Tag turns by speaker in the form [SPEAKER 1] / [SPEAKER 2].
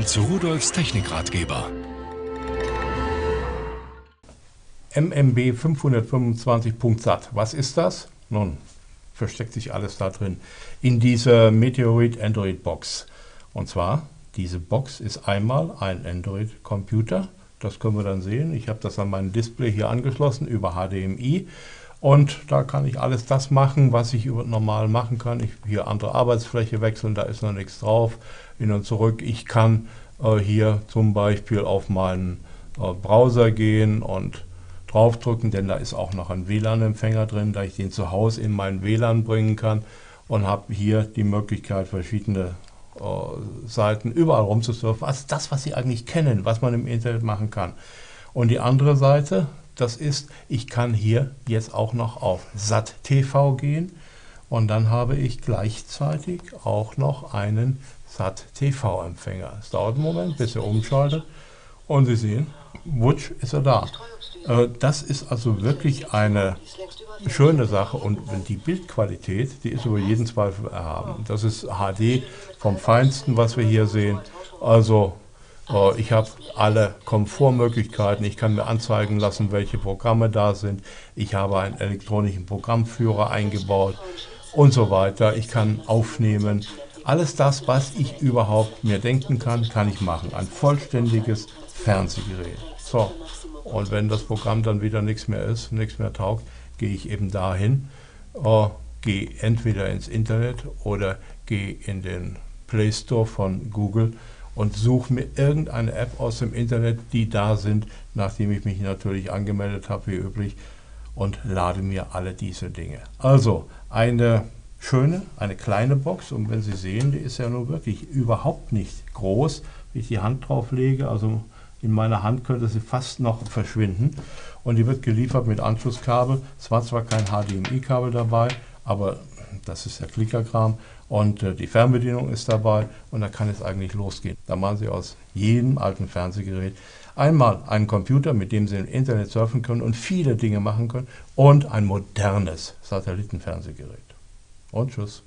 [SPEAKER 1] willkommen zu Rudolfs Technikratgeber.
[SPEAKER 2] MMB 525.SAT. Was ist das? Nun, versteckt sich alles da drin. In dieser Meteorit Android Box. Und zwar, diese Box ist einmal ein Android Computer. Das können wir dann sehen. Ich habe das an mein Display hier angeschlossen über HDMI. Und da kann ich alles das machen, was ich normal machen kann. Ich hier andere Arbeitsfläche wechseln, da ist noch nichts drauf. Hin und zurück. Ich kann äh, hier zum Beispiel auf meinen äh, Browser gehen und draufdrücken, denn da ist auch noch ein WLAN-Empfänger drin, da ich den zu Hause in mein WLAN bringen kann und habe hier die Möglichkeit, verschiedene äh, Seiten überall rumzusurfen. Also das, was Sie eigentlich kennen, was man im Internet machen kann. Und die andere Seite, das ist, ich kann hier jetzt auch noch auf SAT-TV gehen und dann habe ich gleichzeitig auch noch einen SAT-TV-Empfänger. Es dauert einen Moment, bis er umschaltet und Sie sehen, wutsch ist er da. Äh, das ist also wirklich eine schöne Sache und die Bildqualität, die ist über jeden Zweifel erhaben. Das ist HD vom Feinsten, was wir hier sehen. Also ich habe alle Komfortmöglichkeiten. Ich kann mir anzeigen lassen, welche Programme da sind. Ich habe einen elektronischen Programmführer eingebaut und so weiter. Ich kann aufnehmen. Alles das, was ich überhaupt mir denken kann, kann ich machen. Ein vollständiges Fernsehgerät. So, und wenn das Programm dann wieder nichts mehr ist, nichts mehr taugt, gehe ich eben dahin, äh, gehe entweder ins Internet oder gehe in den Play Store von Google und suche mir irgendeine App aus dem Internet, die da sind, nachdem ich mich natürlich angemeldet habe, wie üblich, und lade mir alle diese Dinge. Also eine schöne, eine kleine Box und wenn Sie sehen, die ist ja nur wirklich überhaupt nicht groß, wie ich die Hand drauf lege, also in meiner Hand könnte sie fast noch verschwinden und die wird geliefert mit Anschlusskabel. Es war zwar kein HDMI-Kabel dabei, aber das ist der Klickerkram und äh, die Fernbedienung ist dabei und da kann es eigentlich losgehen. Da machen Sie aus jedem alten Fernsehgerät einmal einen Computer, mit dem Sie im Internet surfen können und viele Dinge machen können und ein modernes Satellitenfernsehgerät. Und tschüss.